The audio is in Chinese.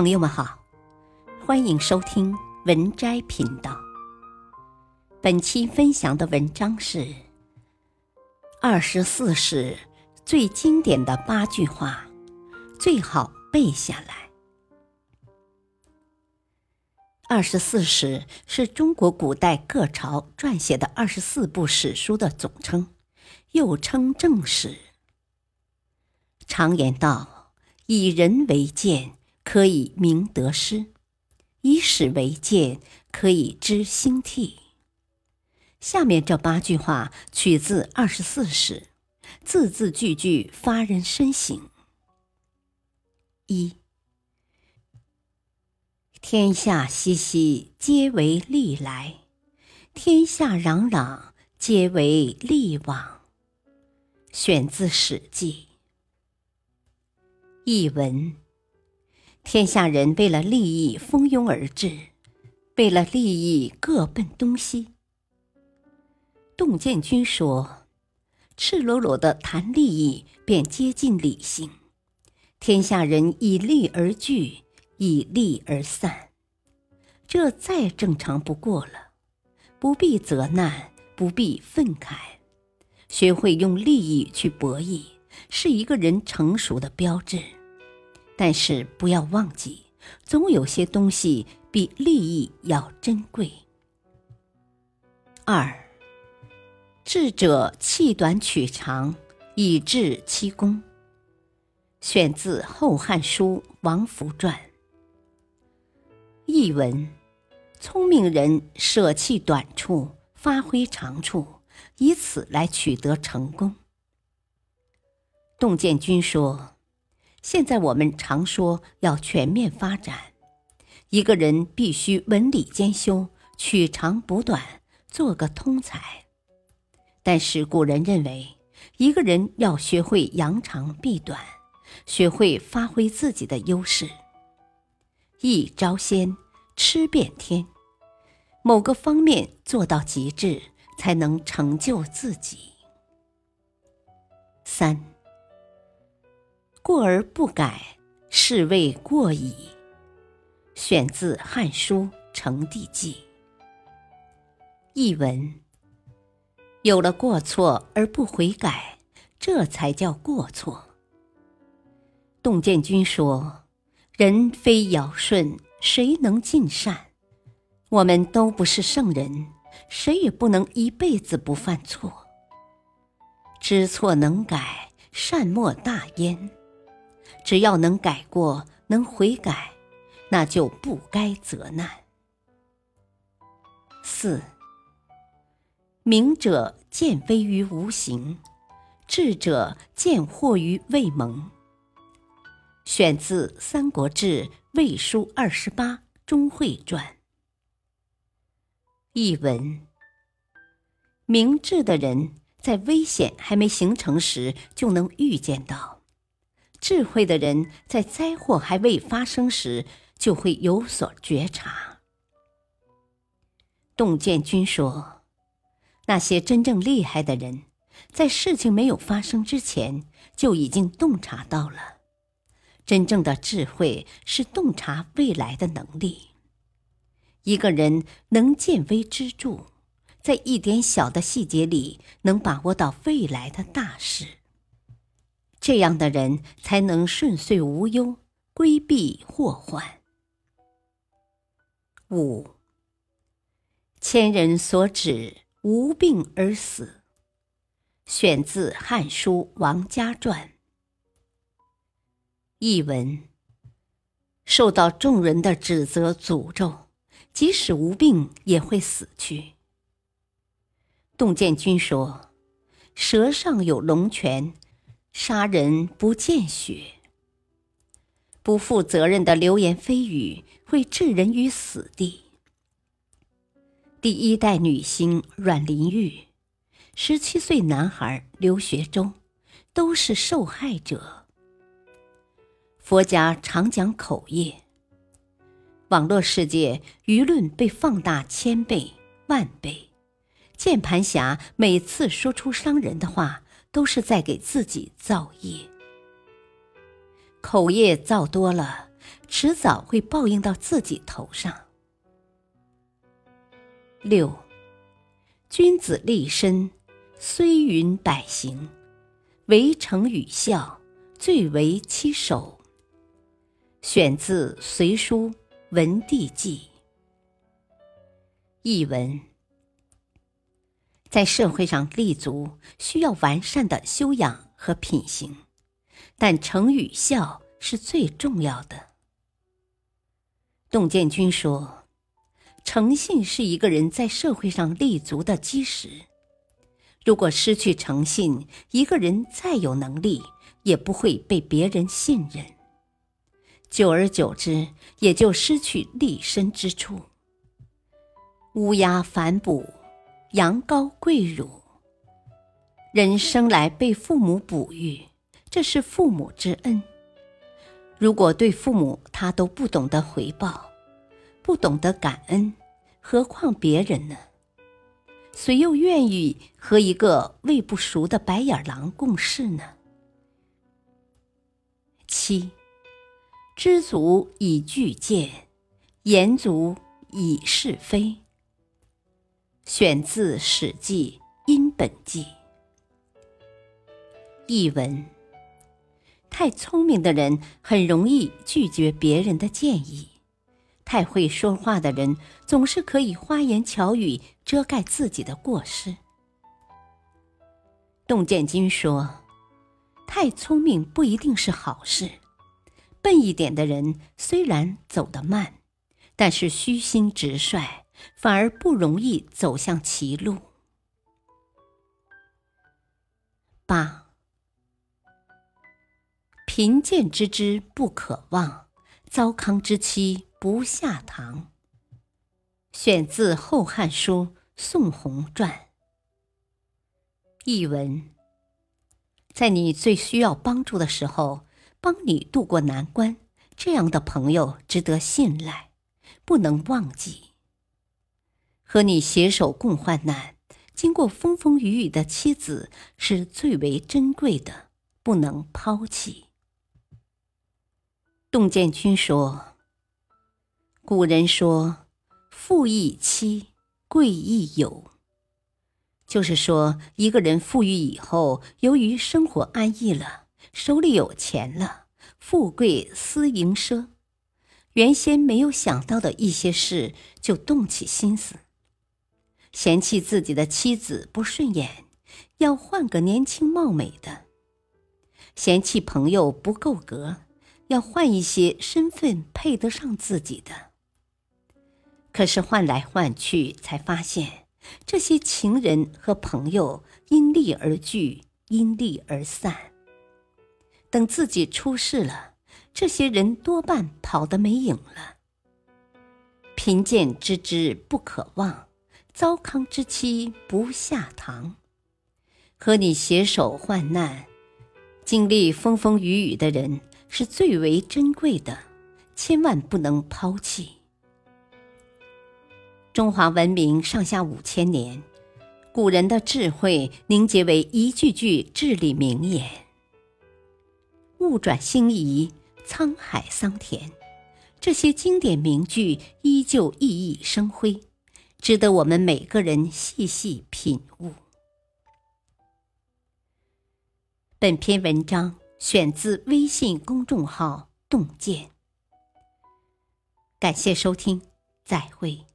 朋友们好，欢迎收听文摘频道。本期分享的文章是《二十四史》最经典的八句话，最好背下来。二十四史是中国古代各朝撰写的二十四部史书的总称，又称正史。常言道：“以人为鉴。”可以明得失，以史为鉴，可以知兴替。下面这八句话取自《二十四史》，字字句句发人深省。一，天下熙熙，皆为利来；天下攘攘，皆为利往。选自《史记》。译文。天下人为了利益蜂拥而至，为了利益各奔东西。洞见君说：“赤裸裸的谈利益，便接近理性。天下人以利而聚，以利而散，这再正常不过了。不必责难，不必愤慨，学会用利益去博弈，是一个人成熟的标志。”但是不要忘记，总有些东西比利益要珍贵。二，智者弃短取长，以致其功。选自《后汉书·王弗传》。译文：聪明人舍弃短处，发挥长处，以此来取得成功。洞见君说。现在我们常说要全面发展，一个人必须文理兼修，取长补短，做个通才。但是古人认为，一个人要学会扬长避短，学会发挥自己的优势。一招鲜，吃遍天，某个方面做到极致，才能成就自己。三。过而不改，是谓过矣。选自《汉书·成帝纪》。译文：有了过错而不悔改，这才叫过错。洞见君说：“人非尧舜，谁能尽善？我们都不是圣人，谁也不能一辈子不犯错。知错能改，善莫大焉。”只要能改过，能悔改，那就不该责难。四，明者见微于无形，智者见惑于未萌。选自《三国志·魏书二十八·钟会传》。译文：明智的人在危险还没形成时，就能预见到。智慧的人在灾祸还未发生时就会有所觉察。洞见君说：“那些真正厉害的人，在事情没有发生之前就已经洞察到了。真正的智慧是洞察未来的能力。一个人能见微知著，在一点小的细节里能把握到未来的大事。”这样的人才能顺遂无忧，规避祸患。五，千人所指，无病而死。选自《汉书·王家传》。译文：受到众人的指责诅咒，即使无病也会死去。洞见君说：“舌上有龙泉。”杀人不见血，不负责任的流言蜚语会置人于死地。第一代女星阮玲玉，十七岁男孩刘学忠，都是受害者。佛家常讲口业，网络世界舆论被放大千倍万倍，键盘侠每次说出伤人的话。都是在给自己造业，口业造多了，迟早会报应到自己头上。六，君子立身，虽云百行，唯诚与孝，最为其首。选自《隋书·文帝纪》。译文：在社会上立足，需要完善的修养和品行，但诚与孝是最重要的。董建军说：“诚信是一个人在社会上立足的基石。如果失去诚信，一个人再有能力，也不会被别人信任。”久而久之，也就失去立身之处。乌鸦反哺，羊羔跪乳。人生来被父母哺育，这是父母之恩。如果对父母他都不懂得回报，不懂得感恩，何况别人呢？谁又愿意和一个喂不熟的白眼狼共事呢？七。知足以拒谏，言足以是非。选自《史记·殷本纪》。译文：太聪明的人很容易拒绝别人的建议，太会说话的人总是可以花言巧语遮盖自己的过失。洞见君说：“太聪明不一定是好事。”笨一点的人虽然走得慢，但是虚心直率，反而不容易走向歧路。八，贫贱之知不可忘，糟糠之妻不下堂。选自《后汉书·宋弘传》。译文：在你最需要帮助的时候。帮你渡过难关，这样的朋友值得信赖，不能忘记。和你携手共患难，经过风风雨雨的妻子是最为珍贵的，不能抛弃。洞见君说：“古人说，富易妻，贵易友。”就是说，一个人富裕以后，由于生活安逸了。手里有钱了，富贵思淫奢，原先没有想到的一些事就动起心思，嫌弃自己的妻子不顺眼，要换个年轻貌美的；嫌弃朋友不够格，要换一些身份配得上自己的。可是换来换去，才发现这些情人和朋友因利而聚，因利而散。等自己出事了，这些人多半跑得没影了。贫贱之知不可忘，糟糠之妻不下堂。和你携手患难、经历风风雨雨的人是最为珍贵的，千万不能抛弃。中华文明上下五千年，古人的智慧凝结为一句句至理名言。物转星移，沧海桑田，这些经典名句依旧熠熠生辉，值得我们每个人细细品悟。本篇文章选自微信公众号“洞见”，感谢收听，再会。